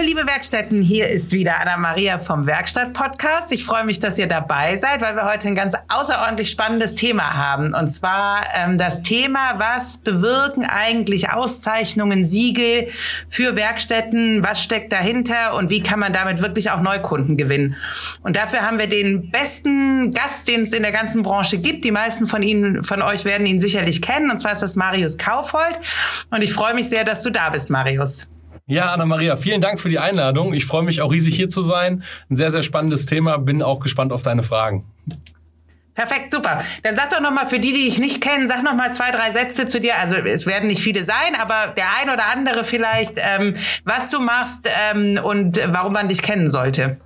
Hallo liebe Werkstätten, hier ist wieder Anna-Maria vom Werkstatt-Podcast. Ich freue mich, dass ihr dabei seid, weil wir heute ein ganz außerordentlich spannendes Thema haben. Und zwar ähm, das Thema, was bewirken eigentlich Auszeichnungen, Siegel für Werkstätten, was steckt dahinter und wie kann man damit wirklich auch Neukunden gewinnen. Und dafür haben wir den besten Gast, den es in der ganzen Branche gibt. Die meisten von Ihnen, von euch werden ihn sicherlich kennen. Und zwar ist das Marius Kaufhold. Und ich freue mich sehr, dass du da bist, Marius. Ja, Anna-Maria, vielen Dank für die Einladung. Ich freue mich auch riesig hier zu sein. Ein sehr, sehr spannendes Thema. Bin auch gespannt auf deine Fragen. Perfekt, super. Dann sag doch noch mal für die, die ich nicht kenne, sag noch mal zwei, drei Sätze zu dir. Also es werden nicht viele sein, aber der ein oder andere vielleicht, ähm, was du machst ähm, und warum man dich kennen sollte.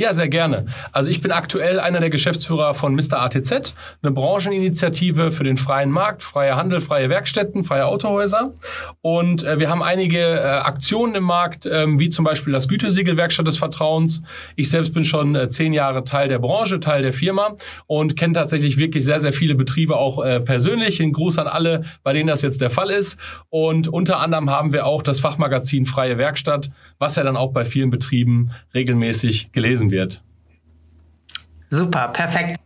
Ja, sehr gerne. Also ich bin aktuell einer der Geschäftsführer von Mr. ATZ, eine Brancheninitiative für den freien Markt, freie Handel, freie Werkstätten, freie Autohäuser. Und äh, wir haben einige äh, Aktionen im Markt, ähm, wie zum Beispiel das Gütesiegel Werkstatt des Vertrauens. Ich selbst bin schon äh, zehn Jahre Teil der Branche, Teil der Firma und kenne tatsächlich wirklich sehr, sehr viele Betriebe auch äh, persönlich. Ein Gruß an alle, bei denen das jetzt der Fall ist. Und unter anderem haben wir auch das Fachmagazin Freie Werkstatt, was ja dann auch bei vielen Betrieben regelmäßig gelesen wird. Super, perfekt.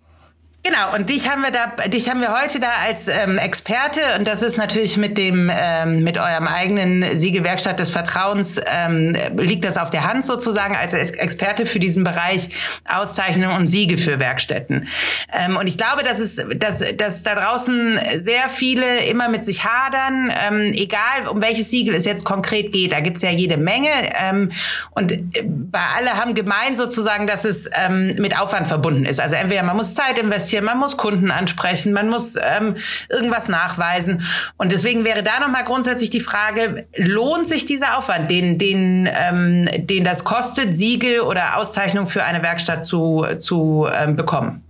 Genau, und dich haben wir da, dich haben wir heute da als ähm, Experte und das ist natürlich mit dem, ähm, mit eurem eigenen Siegelwerkstatt des Vertrauens ähm, liegt das auf der Hand sozusagen als Experte für diesen Bereich Auszeichnung und Siege für Werkstätten. Ähm, und ich glaube, dass es, dass, dass da draußen sehr viele immer mit sich hadern, ähm, egal um welches Siegel es jetzt konkret geht. Da gibt's ja jede Menge ähm, und äh, bei alle haben gemeint sozusagen, dass es ähm, mit Aufwand verbunden ist. Also entweder man muss Zeit investieren investieren, man muss Kunden ansprechen, man muss ähm, irgendwas nachweisen. Und deswegen wäre da nochmal grundsätzlich die Frage, lohnt sich dieser Aufwand, den, den, ähm, den das kostet, Siegel oder Auszeichnung für eine Werkstatt zu, zu ähm, bekommen?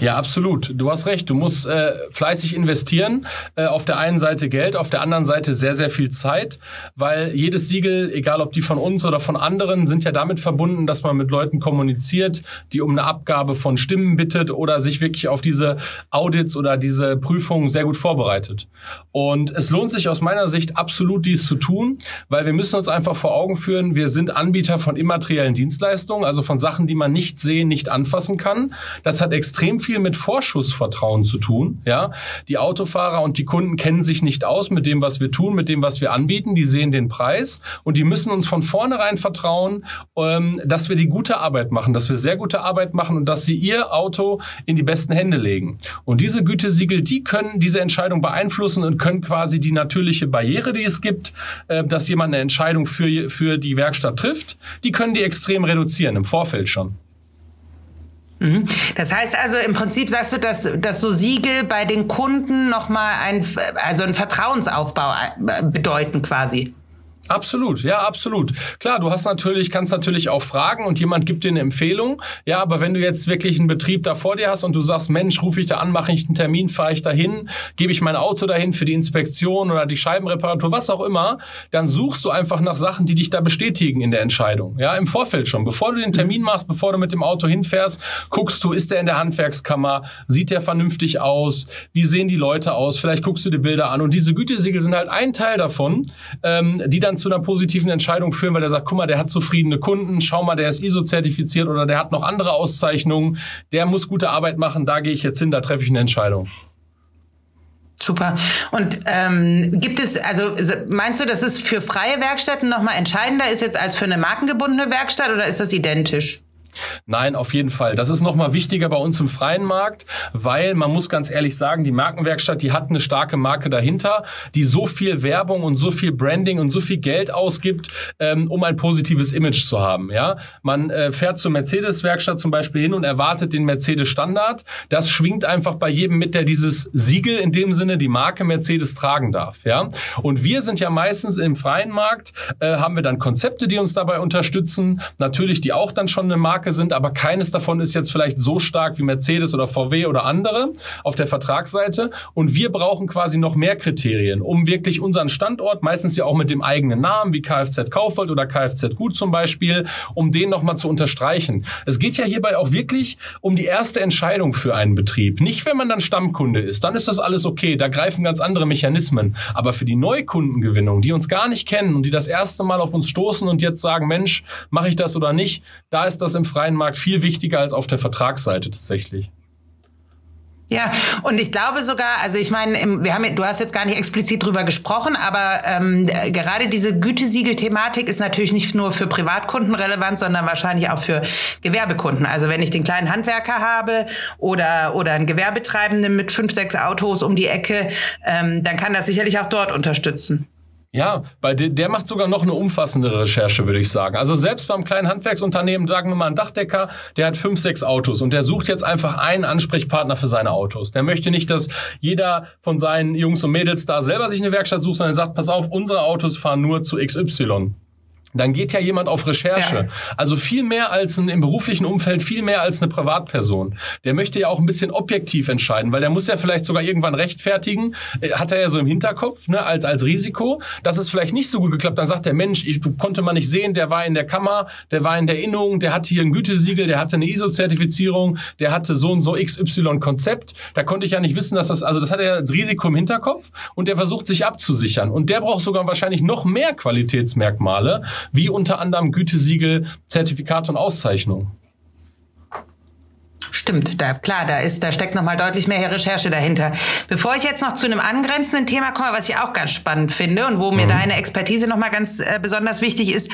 Ja, absolut. Du hast recht. Du musst äh, fleißig investieren. Äh, auf der einen Seite Geld, auf der anderen Seite sehr, sehr viel Zeit, weil jedes Siegel, egal ob die von uns oder von anderen, sind ja damit verbunden, dass man mit Leuten kommuniziert, die um eine Abgabe von Stimmen bittet oder sich wirklich auf diese Audits oder diese Prüfungen sehr gut vorbereitet. Und es lohnt sich aus meiner Sicht absolut, dies zu tun, weil wir müssen uns einfach vor Augen führen, wir sind Anbieter von immateriellen Dienstleistungen, also von Sachen, die man nicht sehen, nicht anfassen kann. Das hat extrem extrem viel mit Vorschussvertrauen zu tun. Ja, die Autofahrer und die Kunden kennen sich nicht aus mit dem, was wir tun, mit dem, was wir anbieten. Die sehen den Preis und die müssen uns von vornherein vertrauen, ähm, dass wir die gute Arbeit machen, dass wir sehr gute Arbeit machen und dass sie ihr Auto in die besten Hände legen. Und diese Gütesiegel, die können diese Entscheidung beeinflussen und können quasi die natürliche Barriere, die es gibt, äh, dass jemand eine Entscheidung für, für die Werkstatt trifft, die können die extrem reduzieren im Vorfeld schon. Mhm. Das heißt also im Prinzip sagst du, dass, dass so Siegel bei den Kunden nochmal ein, also ein Vertrauensaufbau äh, bedeuten quasi. Absolut, ja, absolut. Klar, du hast natürlich, kannst natürlich auch fragen und jemand gibt dir eine Empfehlung. Ja, aber wenn du jetzt wirklich einen Betrieb da vor dir hast und du sagst, Mensch, rufe ich da an, mache ich einen Termin, fahre ich dahin, gebe ich mein Auto dahin für die Inspektion oder die Scheibenreparatur, was auch immer, dann suchst du einfach nach Sachen, die dich da bestätigen in der Entscheidung. Ja, im Vorfeld schon. Bevor du den Termin machst, bevor du mit dem Auto hinfährst, guckst du, ist der in der Handwerkskammer? Sieht der vernünftig aus? Wie sehen die Leute aus? Vielleicht guckst du die Bilder an. Und diese Gütesiegel sind halt ein Teil davon, ähm, die dann dann zu einer positiven Entscheidung führen, weil er sagt, guck mal, der hat zufriedene Kunden, schau mal, der ist ISO-zertifiziert oder der hat noch andere Auszeichnungen, der muss gute Arbeit machen, da gehe ich jetzt hin, da treffe ich eine Entscheidung. Super. Und ähm, gibt es, also meinst du, dass es für freie Werkstätten nochmal entscheidender ist jetzt als für eine markengebundene Werkstatt oder ist das identisch? Nein, auf jeden Fall. Das ist nochmal wichtiger bei uns im freien Markt, weil man muss ganz ehrlich sagen, die Markenwerkstatt, die hat eine starke Marke dahinter, die so viel Werbung und so viel Branding und so viel Geld ausgibt, ähm, um ein positives Image zu haben. Ja, man äh, fährt zur Mercedes-Werkstatt zum Beispiel hin und erwartet den Mercedes-Standard. Das schwingt einfach bei jedem mit, der dieses Siegel in dem Sinne, die Marke Mercedes tragen darf. Ja, und wir sind ja meistens im freien Markt, äh, haben wir dann Konzepte, die uns dabei unterstützen, natürlich die auch dann schon eine Marke Marke sind, aber keines davon ist jetzt vielleicht so stark wie Mercedes oder VW oder andere auf der Vertragsseite. Und wir brauchen quasi noch mehr Kriterien, um wirklich unseren Standort, meistens ja auch mit dem eigenen Namen, wie Kfz Kaufhold oder Kfz Gut zum Beispiel, um den nochmal zu unterstreichen. Es geht ja hierbei auch wirklich um die erste Entscheidung für einen Betrieb. Nicht, wenn man dann Stammkunde ist, dann ist das alles okay, da greifen ganz andere Mechanismen. Aber für die Neukundengewinnung, die uns gar nicht kennen und die das erste Mal auf uns stoßen und jetzt sagen, Mensch, mache ich das oder nicht, da ist das im freien Markt viel wichtiger als auf der Vertragsseite tatsächlich. Ja, und ich glaube sogar, also ich meine, wir haben, du hast jetzt gar nicht explizit drüber gesprochen, aber ähm, gerade diese Gütesiegel-Thematik ist natürlich nicht nur für Privatkunden relevant, sondern wahrscheinlich auch für Gewerbekunden. Also wenn ich den kleinen Handwerker habe oder oder einen Gewerbetreibenden mit fünf, sechs Autos um die Ecke, ähm, dann kann das sicherlich auch dort unterstützen. Ja, bei der, der macht sogar noch eine umfassende Recherche, würde ich sagen. Also selbst beim kleinen Handwerksunternehmen, sagen wir mal ein Dachdecker, der hat fünf, sechs Autos und der sucht jetzt einfach einen Ansprechpartner für seine Autos. Der möchte nicht, dass jeder von seinen Jungs und Mädels da selber sich eine Werkstatt sucht, sondern er sagt, pass auf, unsere Autos fahren nur zu XY dann geht ja jemand auf Recherche. Ja. Also viel mehr als ein, im beruflichen Umfeld, viel mehr als eine Privatperson. Der möchte ja auch ein bisschen objektiv entscheiden, weil der muss ja vielleicht sogar irgendwann rechtfertigen, äh, hat er ja so im Hinterkopf, ne, als, als Risiko, dass es vielleicht nicht so gut geklappt. Dann sagt der Mensch, ich konnte man nicht sehen, der war in der Kammer, der war in der Innung, der hatte hier ein Gütesiegel, der hatte eine ISO-Zertifizierung, der hatte so und so XY-Konzept. Da konnte ich ja nicht wissen, dass das, also das hat er als Risiko im Hinterkopf und der versucht sich abzusichern. Und der braucht sogar wahrscheinlich noch mehr Qualitätsmerkmale, wie unter anderem Gütesiegel, Zertifikate und Auszeichnungen. Stimmt, da, klar, da ist, da steckt noch mal deutlich mehr Recherche dahinter. Bevor ich jetzt noch zu einem angrenzenden Thema komme, was ich auch ganz spannend finde und wo mir mhm. deine Expertise noch mal ganz äh, besonders wichtig ist,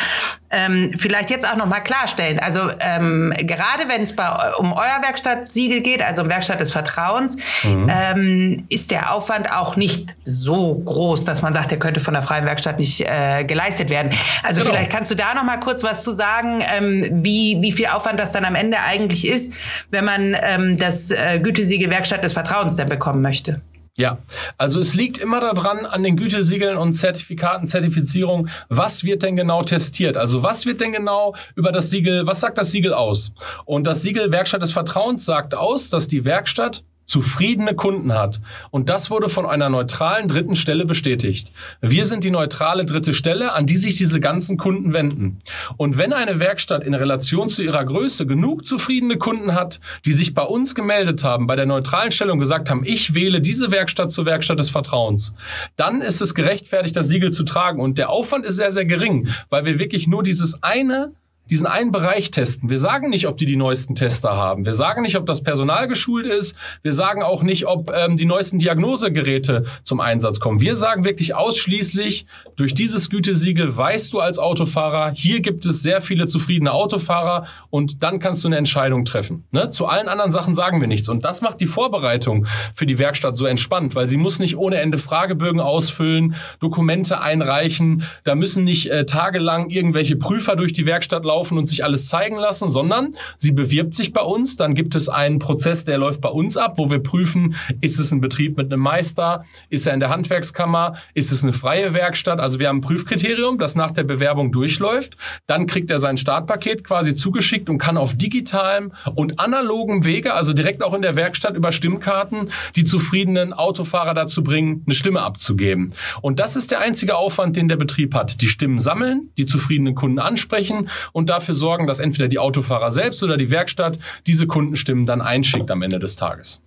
ähm, vielleicht jetzt auch noch mal klarstellen. Also ähm, gerade wenn es um euer Werkstattsiegel geht, also um Werkstatt des Vertrauens, mhm. ähm, ist der Aufwand auch nicht so groß, dass man sagt, der könnte von der freien Werkstatt nicht äh, geleistet werden. Also genau. vielleicht kannst du da noch mal kurz was zu sagen, ähm, wie wie viel Aufwand das dann am Ende eigentlich ist, wenn man man ähm, das äh, Gütesiegel Werkstatt des Vertrauens denn bekommen möchte. Ja, also es liegt immer daran an den Gütesiegeln und Zertifikaten, Zertifizierung, was wird denn genau testiert? Also was wird denn genau über das Siegel, was sagt das Siegel aus? Und das Siegel Werkstatt des Vertrauens sagt aus, dass die Werkstatt zufriedene Kunden hat. Und das wurde von einer neutralen dritten Stelle bestätigt. Wir sind die neutrale dritte Stelle, an die sich diese ganzen Kunden wenden. Und wenn eine Werkstatt in Relation zu ihrer Größe genug zufriedene Kunden hat, die sich bei uns gemeldet haben, bei der neutralen Stelle und gesagt haben, ich wähle diese Werkstatt zur Werkstatt des Vertrauens, dann ist es gerechtfertigt, das Siegel zu tragen. Und der Aufwand ist sehr, sehr gering, weil wir wirklich nur dieses eine diesen einen Bereich testen. Wir sagen nicht, ob die die neuesten Tester haben. Wir sagen nicht, ob das Personal geschult ist. Wir sagen auch nicht, ob ähm, die neuesten Diagnosegeräte zum Einsatz kommen. Wir sagen wirklich ausschließlich, durch dieses Gütesiegel weißt du als Autofahrer, hier gibt es sehr viele zufriedene Autofahrer und dann kannst du eine Entscheidung treffen. Ne? Zu allen anderen Sachen sagen wir nichts. Und das macht die Vorbereitung für die Werkstatt so entspannt, weil sie muss nicht ohne Ende Fragebögen ausfüllen, Dokumente einreichen. Da müssen nicht äh, tagelang irgendwelche Prüfer durch die Werkstatt laufen laufen und sich alles zeigen lassen, sondern sie bewirbt sich bei uns. Dann gibt es einen Prozess, der läuft bei uns ab, wo wir prüfen, ist es ein Betrieb mit einem Meister, ist er in der Handwerkskammer, ist es eine freie Werkstatt. Also wir haben ein Prüfkriterium, das nach der Bewerbung durchläuft. Dann kriegt er sein Startpaket quasi zugeschickt und kann auf digitalem und analogem Wege, also direkt auch in der Werkstatt über Stimmkarten, die zufriedenen Autofahrer dazu bringen, eine Stimme abzugeben. Und das ist der einzige Aufwand, den der Betrieb hat. Die Stimmen sammeln, die zufriedenen Kunden ansprechen und dafür sorgen, dass entweder die Autofahrer selbst oder die Werkstatt diese Kundenstimmen dann einschickt am Ende des Tages.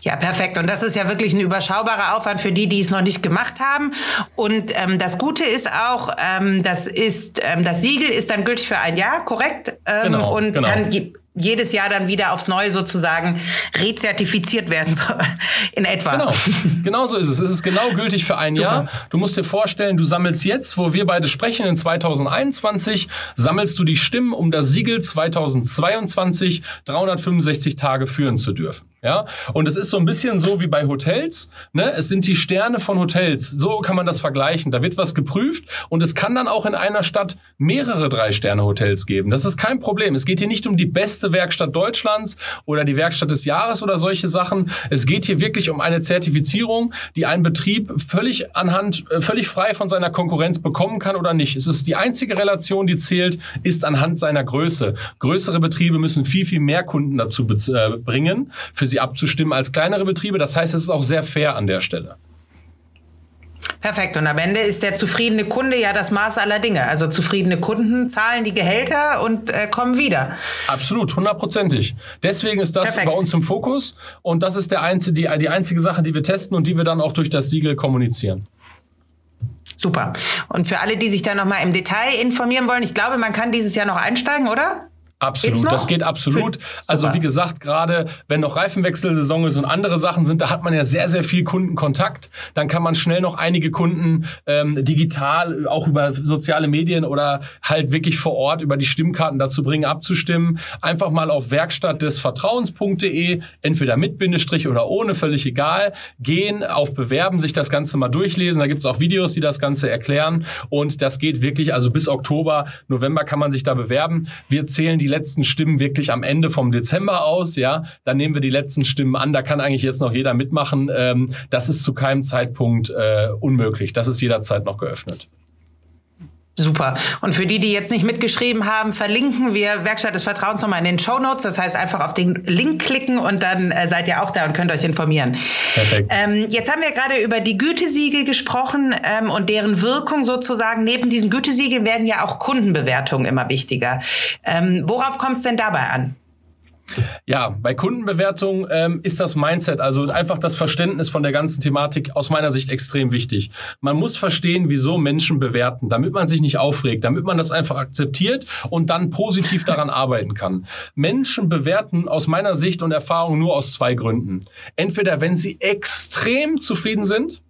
Ja, perfekt. Und das ist ja wirklich ein überschaubarer Aufwand für die, die es noch nicht gemacht haben. Und ähm, das Gute ist auch, ähm, das ist ähm, das Siegel ist dann gültig für ein Jahr, korrekt? Ähm, genau, und genau. kann jedes Jahr dann wieder aufs Neue sozusagen rezertifiziert werden soll, in etwa. Genau, genau so ist es. Es ist genau gültig für ein Super. Jahr. Du musst dir vorstellen, du sammelst jetzt, wo wir beide sprechen, in 2021, sammelst du die Stimmen, um das Siegel 2022 365 Tage führen zu dürfen. Ja, und es ist so ein bisschen so wie bei Hotels. Ne? Es sind die Sterne von Hotels. So kann man das vergleichen. Da wird was geprüft und es kann dann auch in einer Stadt mehrere Drei-Sterne-Hotels geben. Das ist kein Problem. Es geht hier nicht um die beste beste Werkstatt Deutschlands oder die Werkstatt des Jahres oder solche Sachen. Es geht hier wirklich um eine Zertifizierung, die ein Betrieb völlig anhand, äh, völlig frei von seiner Konkurrenz bekommen kann oder nicht. Es ist die einzige Relation, die zählt, ist anhand seiner Größe. Größere Betriebe müssen viel, viel mehr Kunden dazu äh, bringen, für sie abzustimmen als kleinere Betriebe. Das heißt, es ist auch sehr fair an der Stelle. Perfekt. Und am Ende ist der zufriedene Kunde ja das Maß aller Dinge. Also zufriedene Kunden zahlen die Gehälter und äh, kommen wieder. Absolut, hundertprozentig. Deswegen ist das Perfekt. bei uns im Fokus und das ist der einzige, die, die einzige Sache, die wir testen und die wir dann auch durch das Siegel kommunizieren. Super. Und für alle, die sich da nochmal im Detail informieren wollen, ich glaube, man kann dieses Jahr noch einsteigen, oder? Absolut, das geht absolut. Also wie gesagt, gerade wenn noch Reifenwechselsaison ist und andere Sachen sind, da hat man ja sehr, sehr viel Kundenkontakt. Dann kann man schnell noch einige Kunden ähm, digital, auch über soziale Medien oder halt wirklich vor Ort über die Stimmkarten dazu bringen, abzustimmen. Einfach mal auf Werkstatt des Vertrauens.de, entweder mit Bindestrich oder ohne, völlig egal, gehen, auf Bewerben, sich das Ganze mal durchlesen. Da gibt's auch Videos, die das Ganze erklären. Und das geht wirklich, also bis Oktober, November kann man sich da bewerben. Wir zählen die die letzten Stimmen wirklich am Ende vom Dezember aus, ja, dann nehmen wir die letzten Stimmen an. Da kann eigentlich jetzt noch jeder mitmachen. Ähm, das ist zu keinem Zeitpunkt äh, unmöglich. Das ist jederzeit noch geöffnet. Super. Und für die, die jetzt nicht mitgeschrieben haben, verlinken wir Werkstatt des Vertrauens nochmal in den Show Notes. Das heißt, einfach auf den Link klicken und dann äh, seid ihr auch da und könnt euch informieren. Perfekt. Ähm, jetzt haben wir gerade über die Gütesiegel gesprochen ähm, und deren Wirkung sozusagen. Neben diesen Gütesiegeln werden ja auch Kundenbewertungen immer wichtiger. Ähm, worauf kommt es denn dabei an? Ja, bei Kundenbewertung ähm, ist das Mindset, also einfach das Verständnis von der ganzen Thematik aus meiner Sicht extrem wichtig. Man muss verstehen, wieso Menschen bewerten, damit man sich nicht aufregt, damit man das einfach akzeptiert und dann positiv daran arbeiten kann. Menschen bewerten aus meiner Sicht und Erfahrung nur aus zwei Gründen. Entweder wenn sie extrem zufrieden sind,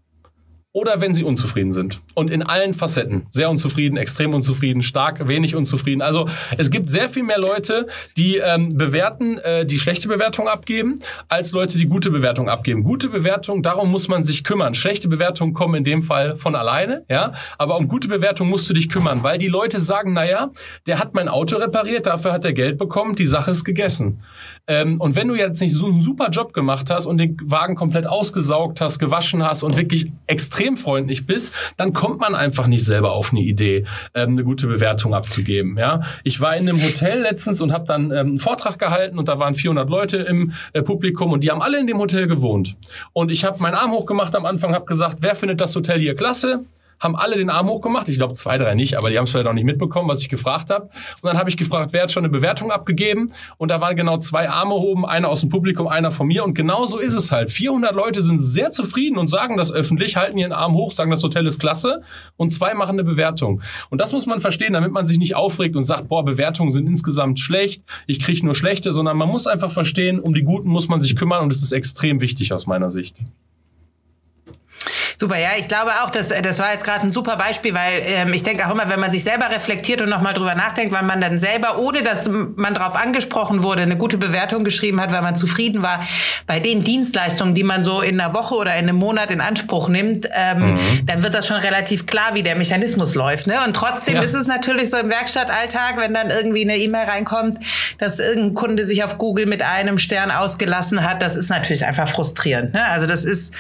oder wenn sie unzufrieden sind. Und in allen Facetten. Sehr unzufrieden, extrem unzufrieden, stark, wenig unzufrieden. Also es gibt sehr viel mehr Leute, die ähm, bewerten, äh, die schlechte Bewertung abgeben, als Leute, die gute Bewertung abgeben. Gute Bewertung, darum muss man sich kümmern. Schlechte Bewertungen kommen in dem Fall von alleine, ja. Aber um gute Bewertung musst du dich kümmern, weil die Leute sagen, naja, der hat mein Auto repariert, dafür hat er Geld bekommen, die Sache ist gegessen. Ähm, und wenn du jetzt nicht so einen super Job gemacht hast und den Wagen komplett ausgesaugt hast, gewaschen hast und wirklich extrem freundlich bist, dann kommt man einfach nicht selber auf eine Idee, ähm, eine gute Bewertung abzugeben. Ja, ich war in einem Hotel letztens und habe dann ähm, einen Vortrag gehalten und da waren 400 Leute im äh, Publikum und die haben alle in dem Hotel gewohnt. Und ich habe meinen Arm hochgemacht am Anfang, habe gesagt, wer findet das Hotel hier klasse? Haben alle den Arm hochgemacht. Ich glaube zwei, drei nicht, aber die haben es vielleicht auch nicht mitbekommen, was ich gefragt habe. Und dann habe ich gefragt, wer hat schon eine Bewertung abgegeben? Und da waren genau zwei Arme oben, einer aus dem Publikum, einer von mir. Und genau so ist es halt. 400 Leute sind sehr zufrieden und sagen das öffentlich, halten ihren Arm hoch, sagen, das Hotel ist klasse. Und zwei machen eine Bewertung. Und das muss man verstehen, damit man sich nicht aufregt und sagt, boah, Bewertungen sind insgesamt schlecht, ich kriege nur schlechte, sondern man muss einfach verstehen, um die Guten muss man sich kümmern und es ist extrem wichtig aus meiner Sicht. Super, ja, ich glaube auch, dass das war jetzt gerade ein super Beispiel, weil ähm, ich denke auch immer, wenn man sich selber reflektiert und nochmal drüber nachdenkt, weil man dann selber, ohne dass man darauf angesprochen wurde, eine gute Bewertung geschrieben hat, weil man zufrieden war bei den Dienstleistungen, die man so in einer Woche oder in einem Monat in Anspruch nimmt, ähm, mhm. dann wird das schon relativ klar, wie der Mechanismus läuft. Ne? Und trotzdem ja. ist es natürlich so im Werkstattalltag, wenn dann irgendwie eine E-Mail reinkommt, dass irgendein Kunde sich auf Google mit einem Stern ausgelassen hat, das ist natürlich einfach frustrierend. Ne? Also das ist,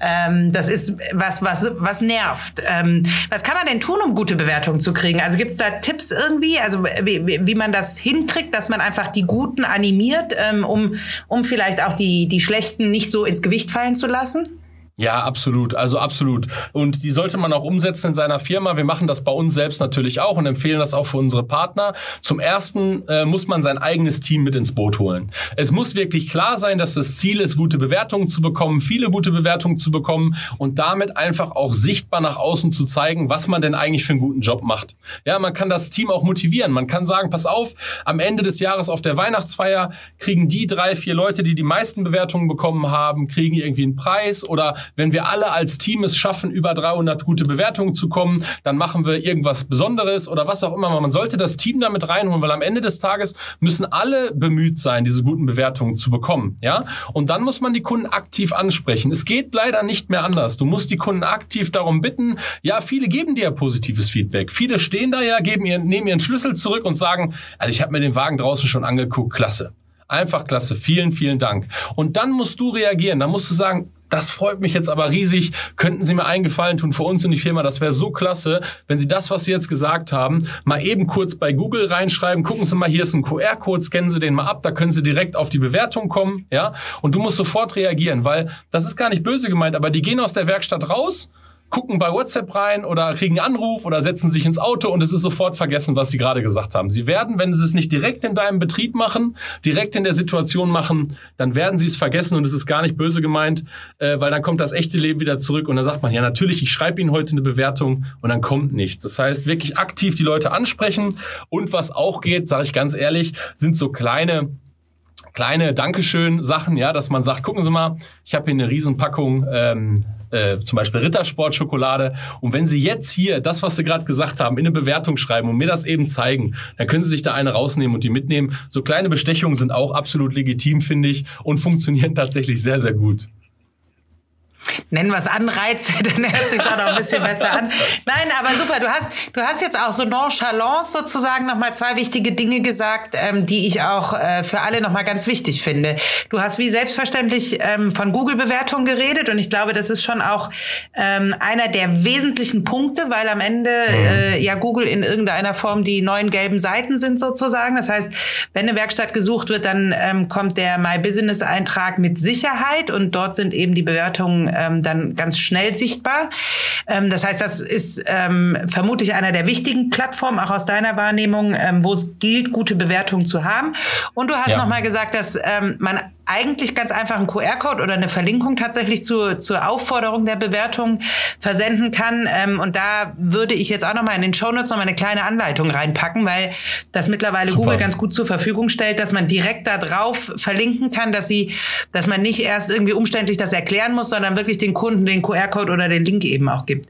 ähm, das was, was, was nervt. Ähm, was kann man denn tun, um gute Bewertungen zu kriegen? Also gibt es da Tipps irgendwie, also wie, wie man das hinkriegt, dass man einfach die Guten animiert, ähm, um, um vielleicht auch die, die Schlechten nicht so ins Gewicht fallen zu lassen? Ja, absolut. Also absolut. Und die sollte man auch umsetzen in seiner Firma. Wir machen das bei uns selbst natürlich auch und empfehlen das auch für unsere Partner. Zum ersten äh, muss man sein eigenes Team mit ins Boot holen. Es muss wirklich klar sein, dass das Ziel ist, gute Bewertungen zu bekommen, viele gute Bewertungen zu bekommen und damit einfach auch sichtbar nach außen zu zeigen, was man denn eigentlich für einen guten Job macht. Ja, man kann das Team auch motivieren. Man kann sagen, pass auf, am Ende des Jahres auf der Weihnachtsfeier kriegen die drei, vier Leute, die die meisten Bewertungen bekommen haben, kriegen irgendwie einen Preis oder wenn wir alle als Team es schaffen, über 300 gute Bewertungen zu kommen, dann machen wir irgendwas Besonderes oder was auch immer. Man sollte das Team damit reinholen, weil am Ende des Tages müssen alle bemüht sein, diese guten Bewertungen zu bekommen. Ja? Und dann muss man die Kunden aktiv ansprechen. Es geht leider nicht mehr anders. Du musst die Kunden aktiv darum bitten. Ja, viele geben dir ja positives Feedback. Viele stehen da ja, geben ihren, nehmen ihren Schlüssel zurück und sagen, also ich habe mir den Wagen draußen schon angeguckt, klasse. Einfach klasse. Vielen, vielen Dank. Und dann musst du reagieren. Dann musst du sagen, das freut mich jetzt aber riesig. Könnten Sie mir einen Gefallen tun für uns und die Firma? Das wäre so klasse, wenn Sie das, was Sie jetzt gesagt haben, mal eben kurz bei Google reinschreiben. Gucken Sie mal, hier ist ein QR-Code, scannen Sie den mal ab. Da können Sie direkt auf die Bewertung kommen, ja? Und du musst sofort reagieren, weil das ist gar nicht böse gemeint, aber die gehen aus der Werkstatt raus gucken bei WhatsApp rein oder kriegen einen Anruf oder setzen sich ins Auto und es ist sofort vergessen, was sie gerade gesagt haben. Sie werden, wenn sie es nicht direkt in deinem Betrieb machen, direkt in der Situation machen, dann werden sie es vergessen und es ist gar nicht böse gemeint, äh, weil dann kommt das echte Leben wieder zurück und dann sagt man, ja natürlich, ich schreibe Ihnen heute eine Bewertung und dann kommt nichts. Das heißt, wirklich aktiv die Leute ansprechen und was auch geht, sage ich ganz ehrlich, sind so kleine kleine Dankeschön-Sachen, ja, dass man sagt, gucken Sie mal, ich habe hier eine Riesenpackung ähm, äh, zum Beispiel Rittersport-Schokolade. Und wenn Sie jetzt hier das, was Sie gerade gesagt haben, in eine Bewertung schreiben und mir das eben zeigen, dann können Sie sich da eine rausnehmen und die mitnehmen. So kleine Bestechungen sind auch absolut legitim, finde ich, und funktionieren tatsächlich sehr, sehr gut nennen wir es Anreize, dann hört sich auch noch ein bisschen besser an. Nein, aber super, du hast, du hast jetzt auch so nonchalance sozusagen nochmal zwei wichtige Dinge gesagt, ähm, die ich auch äh, für alle nochmal ganz wichtig finde. Du hast wie selbstverständlich ähm, von Google-Bewertungen geredet und ich glaube, das ist schon auch ähm, einer der wesentlichen Punkte, weil am Ende mhm. äh, ja Google in irgendeiner Form die neuen gelben Seiten sind sozusagen. Das heißt, wenn eine Werkstatt gesucht wird, dann ähm, kommt der My Business Eintrag mit Sicherheit und dort sind eben die Bewertungen ähm, dann ganz schnell sichtbar. Ähm, das heißt, das ist ähm, vermutlich einer der wichtigen Plattformen, auch aus deiner Wahrnehmung, ähm, wo es gilt, gute Bewertungen zu haben. Und du hast ja. nochmal gesagt, dass ähm, man eigentlich ganz einfach einen QR-Code oder eine Verlinkung tatsächlich zu, zur Aufforderung der Bewertung versenden kann. Ähm, und da würde ich jetzt auch nochmal in den Shownotes nochmal eine kleine Anleitung reinpacken, weil das mittlerweile Super. Google ganz gut zur Verfügung stellt, dass man direkt da drauf verlinken kann, dass sie, dass man nicht erst irgendwie umständlich das erklären muss, sondern wirklich den Kunden den QR-Code oder den Link eben auch gibt.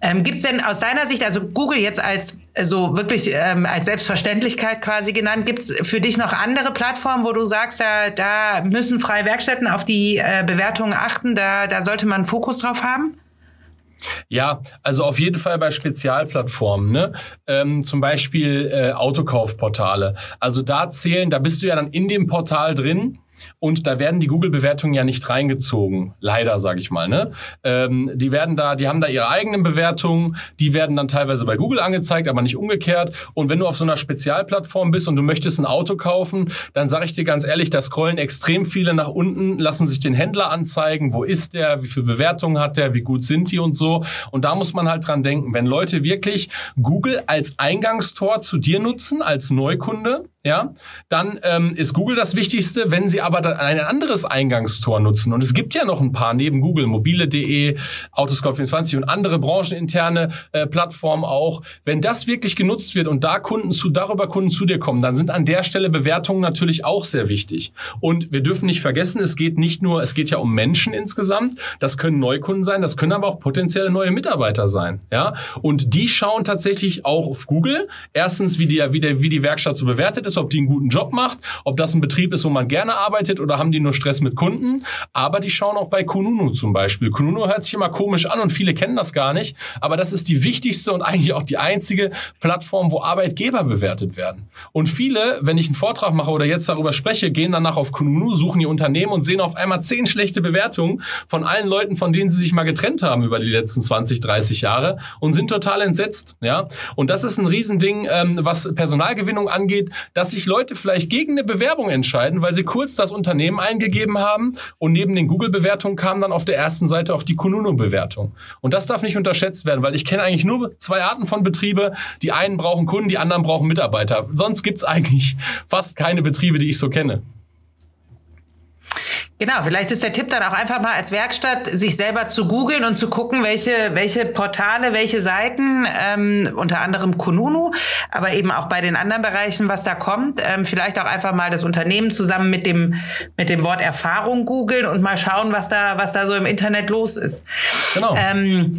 Ähm, Gibt es denn aus deiner Sicht, also Google jetzt als so wirklich ähm, als Selbstverständlichkeit quasi genannt. Gibt es für dich noch andere Plattformen, wo du sagst, da, da müssen freie Werkstätten auf die äh, Bewertungen achten, da, da sollte man Fokus drauf haben? Ja, also auf jeden Fall bei Spezialplattformen, ne? Ähm, zum Beispiel äh, Autokaufportale. Also da zählen, da bist du ja dann in dem Portal drin und da werden die Google-Bewertungen ja nicht reingezogen. Leider, sage ich mal. Ne? Ähm, die werden da, die haben da ihre eigenen Bewertungen, die werden dann teilweise bei Google angezeigt, aber nicht umgekehrt. Und wenn du auf so einer Spezialplattform bist und du möchtest ein Auto kaufen, dann sage ich dir ganz ehrlich, da scrollen extrem viele nach unten, lassen sich den Händler anzeigen, wo ist der, wie viele Bewertungen hat der, wie gut sind die und so. Und da muss man halt dran denken, wenn Leute wirklich Google als Eingangstor zu dir nutzen, als Neukunde, ja, dann ähm, ist Google das Wichtigste. Wenn Sie aber ein anderes Eingangstor nutzen, und es gibt ja noch ein paar neben Google, mobile.de, Autoscout24 und andere brancheninterne äh, Plattformen auch, wenn das wirklich genutzt wird und da Kunden zu, darüber Kunden zu dir kommen, dann sind an der Stelle Bewertungen natürlich auch sehr wichtig. Und wir dürfen nicht vergessen, es geht nicht nur, es geht ja um Menschen insgesamt. Das können Neukunden sein, das können aber auch potenzielle neue Mitarbeiter sein. Ja, und die schauen tatsächlich auch auf Google. Erstens, wie die, wie, der, wie die Werkstatt so bewertet ist, ob die einen guten Job macht, ob das ein Betrieb ist, wo man gerne arbeitet oder haben die nur Stress mit Kunden. Aber die schauen auch bei Kununu zum Beispiel. Kununu hört sich immer komisch an und viele kennen das gar nicht. Aber das ist die wichtigste und eigentlich auch die einzige Plattform, wo Arbeitgeber bewertet werden. Und viele, wenn ich einen Vortrag mache oder jetzt darüber spreche, gehen danach auf Kununu, suchen ihr Unternehmen und sehen auf einmal zehn schlechte Bewertungen von allen Leuten, von denen sie sich mal getrennt haben über die letzten 20, 30 Jahre und sind total entsetzt. Ja? Und das ist ein Riesending, ähm, was Personalgewinnung angeht. Das dass sich Leute vielleicht gegen eine Bewerbung entscheiden, weil sie kurz das Unternehmen eingegeben haben und neben den Google-Bewertungen kam dann auf der ersten Seite auch die Kununu-Bewertung. Und das darf nicht unterschätzt werden, weil ich kenne eigentlich nur zwei Arten von Betriebe. Die einen brauchen Kunden, die anderen brauchen Mitarbeiter. Sonst gibt es eigentlich fast keine Betriebe, die ich so kenne. Genau, vielleicht ist der Tipp dann auch einfach mal als Werkstatt, sich selber zu googeln und zu gucken, welche, welche Portale, welche Seiten, ähm, unter anderem Kununu, aber eben auch bei den anderen Bereichen, was da kommt. Ähm, vielleicht auch einfach mal das Unternehmen zusammen mit dem, mit dem Wort Erfahrung googeln und mal schauen, was da, was da so im Internet los ist. Genau. Ähm,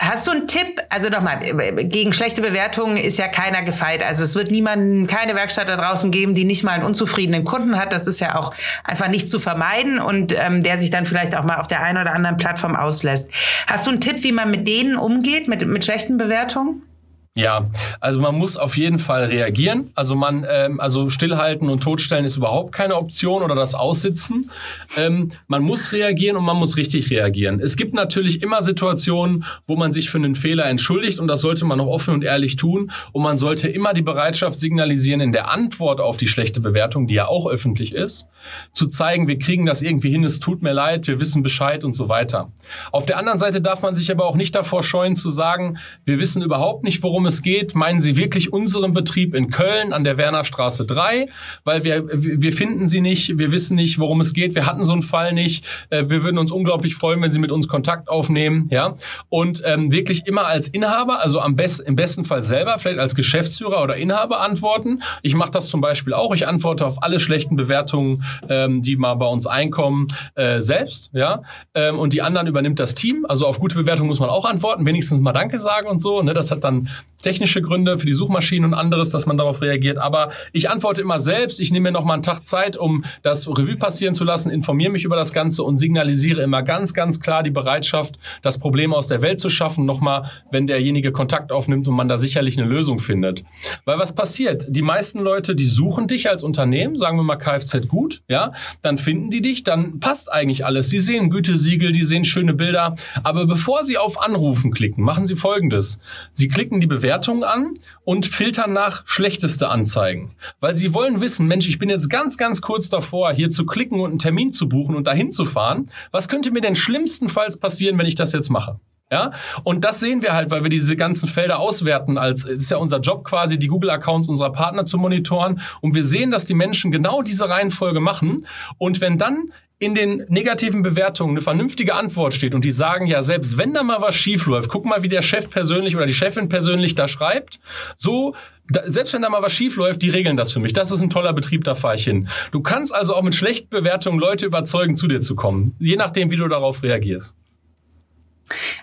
Hast du einen Tipp? Also nochmal, gegen schlechte Bewertungen ist ja keiner gefeit. Also es wird niemanden, keine Werkstatt da draußen geben, die nicht mal einen unzufriedenen Kunden hat. Das ist ja auch einfach nicht zu vermeiden und ähm, der sich dann vielleicht auch mal auf der einen oder anderen Plattform auslässt. Hast du einen Tipp, wie man mit denen umgeht, mit, mit schlechten Bewertungen? Ja, also man muss auf jeden Fall reagieren. Also man, ähm, also stillhalten und totstellen ist überhaupt keine Option oder das Aussitzen. Ähm, man muss reagieren und man muss richtig reagieren. Es gibt natürlich immer Situationen, wo man sich für einen Fehler entschuldigt und das sollte man auch offen und ehrlich tun. Und man sollte immer die Bereitschaft signalisieren, in der Antwort auf die schlechte Bewertung, die ja auch öffentlich ist, zu zeigen, wir kriegen das irgendwie hin, es tut mir leid, wir wissen Bescheid und so weiter. Auf der anderen Seite darf man sich aber auch nicht davor scheuen zu sagen, wir wissen überhaupt nicht, worum es geht. Meinen Sie wirklich unseren Betrieb in Köln an der Wernerstraße 3? Weil wir, wir finden Sie nicht, wir wissen nicht, worum es geht. Wir hatten so einen Fall nicht. Äh, wir würden uns unglaublich freuen, wenn Sie mit uns Kontakt aufnehmen. Ja? Und ähm, wirklich immer als Inhaber, also am besten, im besten Fall selber, vielleicht als Geschäftsführer oder Inhaber antworten. Ich mache das zum Beispiel auch. Ich antworte auf alle schlechten Bewertungen, ähm, die mal bei uns einkommen, äh, selbst. Ja? Ähm, und die anderen übernimmt das Team. Also auf gute Bewertungen muss man auch antworten, wenigstens mal Danke sagen und so. Ne? Das hat dann technische Gründe für die Suchmaschinen und anderes, dass man darauf reagiert. Aber ich antworte immer selbst. Ich nehme mir noch mal einen Tag Zeit, um das Revue passieren zu lassen, informiere mich über das Ganze und signalisiere immer ganz, ganz klar die Bereitschaft, das Problem aus der Welt zu schaffen. Nochmal, wenn derjenige Kontakt aufnimmt und man da sicherlich eine Lösung findet. Weil was passiert? Die meisten Leute, die suchen dich als Unternehmen, sagen wir mal Kfz gut, ja, dann finden die dich, dann passt eigentlich alles. Sie sehen Gütesiegel, die sehen schöne Bilder. Aber bevor sie auf Anrufen klicken, machen sie Folgendes. Sie klicken die Bewertung Bewertungen an und filtern nach schlechteste Anzeigen. Weil sie wollen wissen, Mensch, ich bin jetzt ganz, ganz kurz davor, hier zu klicken und einen Termin zu buchen und dahin zu fahren. Was könnte mir denn schlimmstenfalls passieren, wenn ich das jetzt mache? Ja, und das sehen wir halt, weil wir diese ganzen Felder auswerten. Als es ist ja unser Job quasi, die Google-Accounts unserer Partner zu monitoren. Und wir sehen, dass die Menschen genau diese Reihenfolge machen. Und wenn dann in den negativen Bewertungen eine vernünftige Antwort steht und die sagen, ja, selbst wenn da mal was schief läuft, guck mal, wie der Chef persönlich oder die Chefin persönlich da schreibt, so, da, selbst wenn da mal was schief läuft, die regeln das für mich. Das ist ein toller Betrieb, da fahre ich hin. Du kannst also auch mit schlechten Bewertungen Leute überzeugen, zu dir zu kommen, je nachdem, wie du darauf reagierst.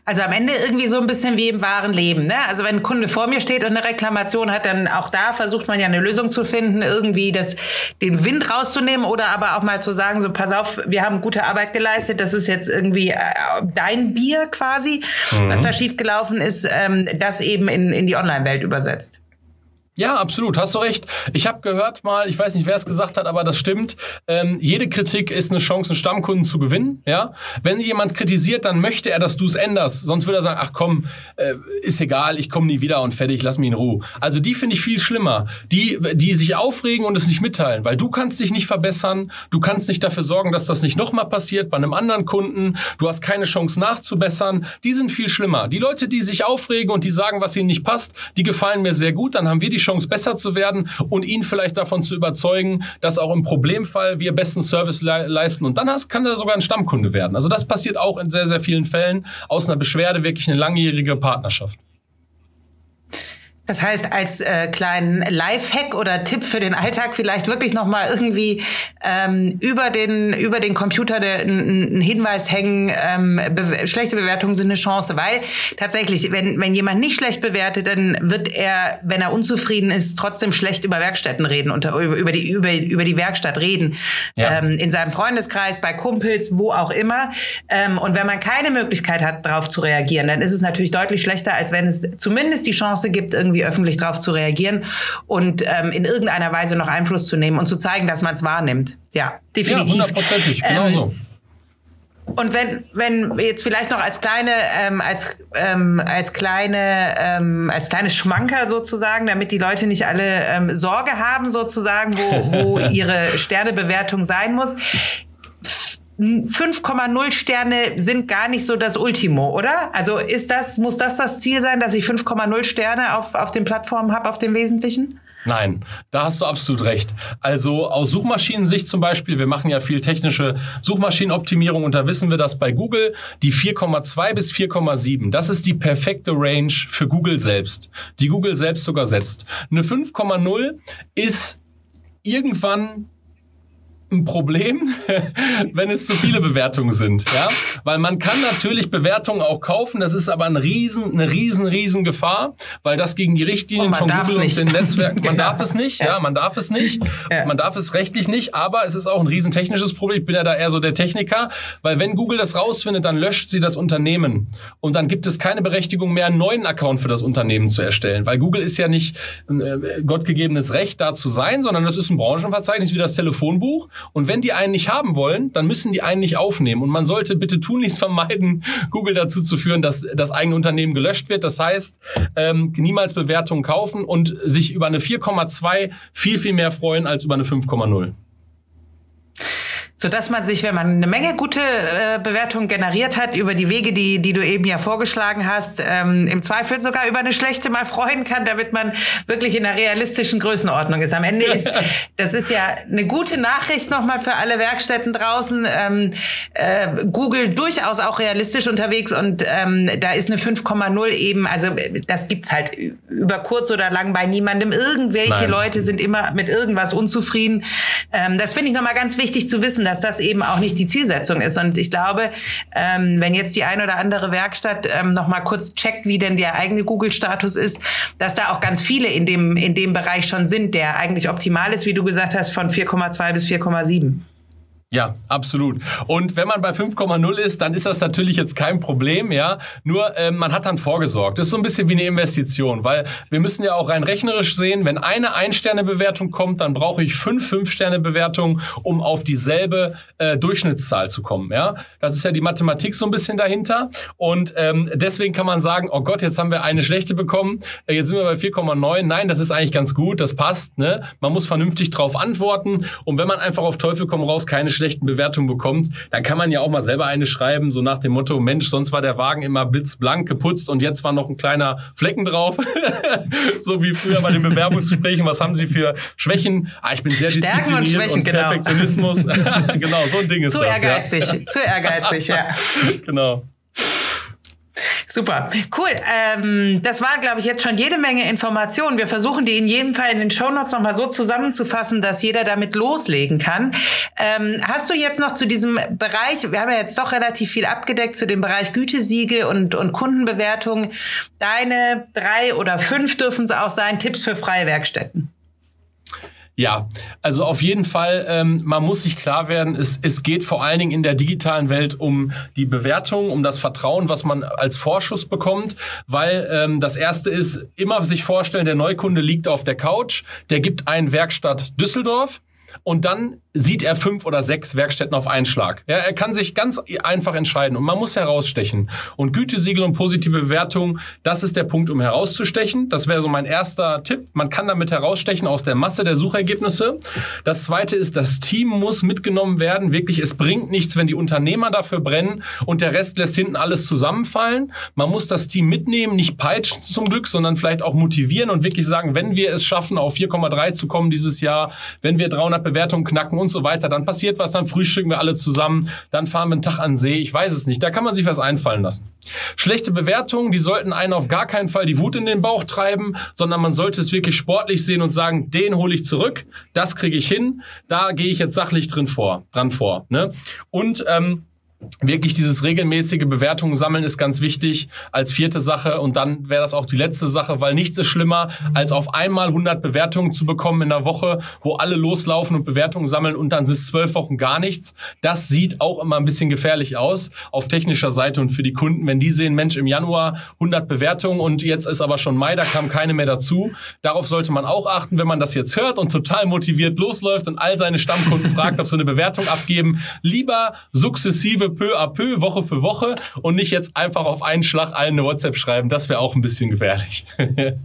Also am Ende irgendwie so ein bisschen wie im wahren Leben. Ne? Also wenn ein Kunde vor mir steht und eine Reklamation hat, dann auch da versucht man ja eine Lösung zu finden, irgendwie das, den Wind rauszunehmen oder aber auch mal zu sagen, so pass auf, wir haben gute Arbeit geleistet, das ist jetzt irgendwie äh, dein Bier quasi, mhm. was da schiefgelaufen ist, ähm, das eben in, in die Online-Welt übersetzt. Ja, absolut, hast du recht. Ich habe gehört mal, ich weiß nicht, wer es gesagt hat, aber das stimmt. Ähm, jede Kritik ist eine Chance, einen Stammkunden zu gewinnen. Ja, wenn jemand kritisiert, dann möchte er, dass du es änderst. Sonst würde er sagen, ach komm, äh, ist egal, ich komme nie wieder und fertig, lass mich in Ruhe. Also die finde ich viel schlimmer. Die, die sich aufregen und es nicht mitteilen, weil du kannst dich nicht verbessern, du kannst nicht dafür sorgen, dass das nicht nochmal passiert bei einem anderen Kunden. Du hast keine Chance nachzubessern. Die sind viel schlimmer. Die Leute, die sich aufregen und die sagen, was ihnen nicht passt, die gefallen mir sehr gut. Dann haben wir die Chance, besser zu werden und ihn vielleicht davon zu überzeugen, dass auch im Problemfall wir besten Service le leisten. Und dann hast, kann er sogar ein Stammkunde werden. Also das passiert auch in sehr, sehr vielen Fällen. Aus einer Beschwerde wirklich eine langjährige Partnerschaft. Das heißt, als äh, kleinen Lifehack oder Tipp für den Alltag vielleicht wirklich noch mal irgendwie ähm, über den über den Computer einen Hinweis hängen. Ähm, be schlechte Bewertungen sind eine Chance, weil tatsächlich, wenn wenn jemand nicht schlecht bewertet, dann wird er, wenn er unzufrieden ist, trotzdem schlecht über Werkstätten reden und über, über die über über die Werkstatt reden ja. ähm, in seinem Freundeskreis, bei Kumpels, wo auch immer. Ähm, und wenn man keine Möglichkeit hat, darauf zu reagieren, dann ist es natürlich deutlich schlechter, als wenn es zumindest die Chance gibt, irgendwie irgendwie öffentlich darauf zu reagieren und ähm, in irgendeiner Weise noch Einfluss zu nehmen und zu zeigen, dass man es wahrnimmt. Ja, definitiv. Ja, hundertprozentig, genau ähm, so. Und wenn, wenn jetzt vielleicht noch als kleine, ähm, als, ähm, als kleine, ähm, als kleines Schmanker sozusagen, damit die Leute nicht alle ähm, Sorge haben sozusagen, wo, wo ihre Sternebewertung sein muss. 5,0 Sterne sind gar nicht so das Ultimo, oder? Also ist das, muss das das Ziel sein, dass ich 5,0 Sterne auf, auf den Plattformen habe, auf dem Wesentlichen? Nein, da hast du absolut recht. Also aus Suchmaschinensicht zum Beispiel, wir machen ja viel technische Suchmaschinenoptimierung und da wissen wir, dass bei Google die 4,2 bis 4,7, das ist die perfekte Range für Google selbst, die Google selbst sogar setzt. Eine 5,0 ist irgendwann ein Problem, wenn es zu viele Bewertungen sind, ja, weil man kann natürlich Bewertungen auch kaufen, das ist aber ein riesen, eine riesen, riesen Gefahr, weil das gegen die Richtlinien von Google und den Netzwerken, man genau. darf es nicht, ja. ja. man darf es nicht, ja. man darf es rechtlich nicht, aber es ist auch ein riesen technisches Problem. Ich bin ja da eher so der Techniker, weil wenn Google das rausfindet, dann löscht sie das Unternehmen und dann gibt es keine Berechtigung mehr, einen neuen Account für das Unternehmen zu erstellen, weil Google ist ja nicht äh, gottgegebenes Recht da zu sein, sondern das ist ein Branchenverzeichnis wie das Telefonbuch und wenn die einen nicht haben wollen, dann müssen die einen nicht aufnehmen. Und man sollte bitte tunlichst vermeiden, Google dazu zu führen, dass das eigene Unternehmen gelöscht wird. Das heißt, ähm, niemals Bewertungen kaufen und sich über eine 4,2 viel, viel mehr freuen als über eine 5,0 so dass man sich, wenn man eine Menge gute äh, Bewertungen generiert hat über die Wege, die, die du eben ja vorgeschlagen hast, ähm, im Zweifel sogar über eine schlechte mal freuen kann, damit man wirklich in einer realistischen Größenordnung ist. Am Ende ist, das ist ja eine gute Nachricht nochmal für alle Werkstätten draußen. Ähm, äh, Google durchaus auch realistisch unterwegs und ähm, da ist eine 5,0 eben, also das gibt's halt über kurz oder lang bei niemandem. Irgendwelche Nein. Leute sind immer mit irgendwas unzufrieden. Ähm, das finde ich nochmal ganz wichtig zu wissen dass das eben auch nicht die Zielsetzung ist. Und ich glaube, ähm, wenn jetzt die ein oder andere Werkstatt ähm, noch mal kurz checkt, wie denn der eigene Google-Status ist, dass da auch ganz viele in dem, in dem Bereich schon sind, der eigentlich optimal ist, wie du gesagt hast, von 4,2 bis 4,7. Ja, absolut. Und wenn man bei 5,0 ist, dann ist das natürlich jetzt kein Problem, ja. Nur äh, man hat dann vorgesorgt. Das ist so ein bisschen wie eine Investition, weil wir müssen ja auch rein rechnerisch sehen, wenn eine Ein-Sterne-Bewertung kommt, dann brauche ich fünf Fünf-Sterne-Bewertungen, um auf dieselbe äh, Durchschnittszahl zu kommen, ja. Das ist ja die Mathematik so ein bisschen dahinter. Und ähm, deswegen kann man sagen, oh Gott, jetzt haben wir eine schlechte bekommen, äh, jetzt sind wir bei 4,9. Nein, das ist eigentlich ganz gut, das passt, ne. Man muss vernünftig drauf antworten. Und wenn man einfach auf Teufel komm raus keine schlechten Bewertungen bekommt, dann kann man ja auch mal selber eine schreiben, so nach dem Motto, Mensch, sonst war der Wagen immer blitzblank geputzt und jetzt war noch ein kleiner Flecken drauf. so wie früher bei den Bewerbungsgesprächen. Was haben Sie für Schwächen? Ah, ich bin sehr Stärken diszipliniert und, Schwächen, und genau. Perfektionismus. genau, so ein Ding ist zu das. Zu ehrgeizig, ja. zu ehrgeizig, ja. genau. Super, cool. Ähm, das war, glaube ich, jetzt schon jede Menge Informationen. Wir versuchen die in jedem Fall in den Shownotes nochmal so zusammenzufassen, dass jeder damit loslegen kann. Ähm, hast du jetzt noch zu diesem Bereich, wir haben ja jetzt doch relativ viel abgedeckt, zu dem Bereich Gütesiegel und, und Kundenbewertung, deine drei oder fünf dürfen es auch sein, Tipps für freie Werkstätten? Ja, also auf jeden Fall, ähm, man muss sich klar werden, es, es geht vor allen Dingen in der digitalen Welt um die Bewertung, um das Vertrauen, was man als Vorschuss bekommt, weil ähm, das Erste ist, immer sich vorstellen, der Neukunde liegt auf der Couch, der gibt ein Werkstatt Düsseldorf und dann sieht er fünf oder sechs Werkstätten auf einen Schlag. Ja, er kann sich ganz einfach entscheiden und man muss herausstechen. Und Gütesiegel und positive Bewertung, das ist der Punkt, um herauszustechen. Das wäre so mein erster Tipp. Man kann damit herausstechen aus der Masse der Suchergebnisse. Das zweite ist, das Team muss mitgenommen werden. Wirklich, es bringt nichts, wenn die Unternehmer dafür brennen und der Rest lässt hinten alles zusammenfallen. Man muss das Team mitnehmen, nicht peitschen zum Glück, sondern vielleicht auch motivieren und wirklich sagen, wenn wir es schaffen, auf 4,3 zu kommen dieses Jahr, wenn wir 300 Bewertungen knacken und so weiter. Dann passiert was, dann frühstücken wir alle zusammen, dann fahren wir einen Tag an See. Ich weiß es nicht. Da kann man sich was einfallen lassen. Schlechte Bewertungen, die sollten einen auf gar keinen Fall die Wut in den Bauch treiben, sondern man sollte es wirklich sportlich sehen und sagen, den hole ich zurück, das kriege ich hin, da gehe ich jetzt sachlich drin vor, dran vor. Ne? Und ähm, wirklich dieses regelmäßige Bewertungen sammeln ist ganz wichtig als vierte Sache und dann wäre das auch die letzte Sache, weil nichts ist schlimmer, als auf einmal 100 Bewertungen zu bekommen in der Woche, wo alle loslaufen und Bewertungen sammeln und dann sind es zwölf Wochen gar nichts. Das sieht auch immer ein bisschen gefährlich aus auf technischer Seite und für die Kunden, wenn die sehen, Mensch, im Januar 100 Bewertungen und jetzt ist aber schon Mai, da kam keine mehr dazu. Darauf sollte man auch achten, wenn man das jetzt hört und total motiviert losläuft und all seine Stammkunden fragt, ob sie eine Bewertung abgeben. Lieber sukzessive peu à peu, Woche für Woche und nicht jetzt einfach auf einen Schlag allen eine WhatsApp schreiben. Das wäre auch ein bisschen gefährlich.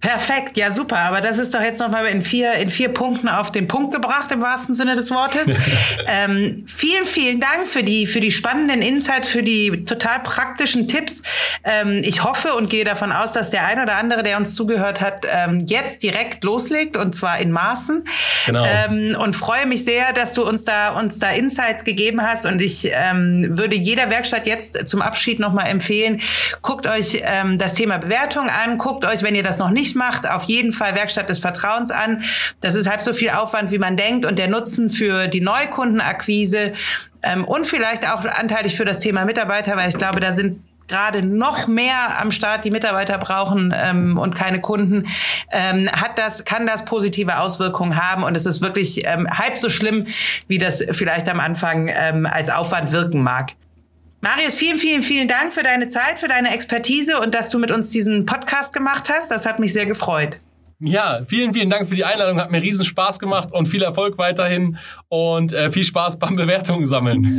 Perfekt, ja super. Aber das ist doch jetzt nochmal in vier, in vier Punkten auf den Punkt gebracht, im wahrsten Sinne des Wortes. ähm, vielen, vielen Dank für die, für die spannenden Insights, für die total praktischen Tipps. Ähm, ich hoffe und gehe davon aus, dass der ein oder andere, der uns zugehört hat, ähm, jetzt direkt loslegt und zwar in Maßen. Genau. Ähm, und freue mich sehr, dass du uns da, uns da Insights gegeben hast. Und ich ähm, würde jeder Werkstatt jetzt zum Abschied nochmal empfehlen, guckt euch ähm, das Thema Bewertung an, guckt euch, wenn ihr das noch nicht nicht macht, auf jeden Fall Werkstatt des Vertrauens an. Das ist halb so viel Aufwand, wie man denkt. Und der Nutzen für die Neukundenakquise ähm, und vielleicht auch anteilig für das Thema Mitarbeiter, weil ich glaube, da sind gerade noch mehr am Start die Mitarbeiter brauchen ähm, und keine Kunden, ähm, hat das, kann das positive Auswirkungen haben und es ist wirklich ähm, halb so schlimm, wie das vielleicht am Anfang ähm, als Aufwand wirken mag. Marius, vielen, vielen, vielen Dank für deine Zeit, für deine Expertise und dass du mit uns diesen Podcast gemacht hast. Das hat mich sehr gefreut. Ja, vielen, vielen Dank für die Einladung. Hat mir riesen Spaß gemacht und viel Erfolg weiterhin und äh, viel Spaß beim Bewertungen sammeln.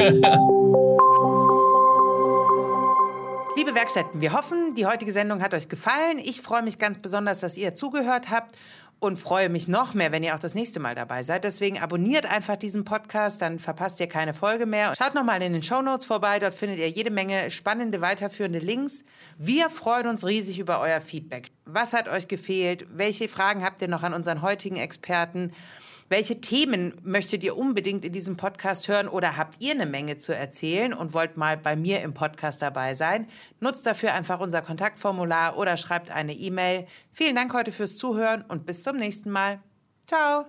Liebe Werkstätten, wir hoffen, die heutige Sendung hat euch gefallen. Ich freue mich ganz besonders, dass ihr zugehört habt und freue mich noch mehr, wenn ihr auch das nächste Mal dabei seid. Deswegen abonniert einfach diesen Podcast, dann verpasst ihr keine Folge mehr. Schaut nochmal in den Show Notes vorbei, dort findet ihr jede Menge spannende, weiterführende Links. Wir freuen uns riesig über euer Feedback. Was hat euch gefehlt? Welche Fragen habt ihr noch an unseren heutigen Experten? Welche Themen möchtet ihr unbedingt in diesem Podcast hören oder habt ihr eine Menge zu erzählen und wollt mal bei mir im Podcast dabei sein? Nutzt dafür einfach unser Kontaktformular oder schreibt eine E-Mail. Vielen Dank heute fürs Zuhören und bis zum nächsten Mal. Ciao!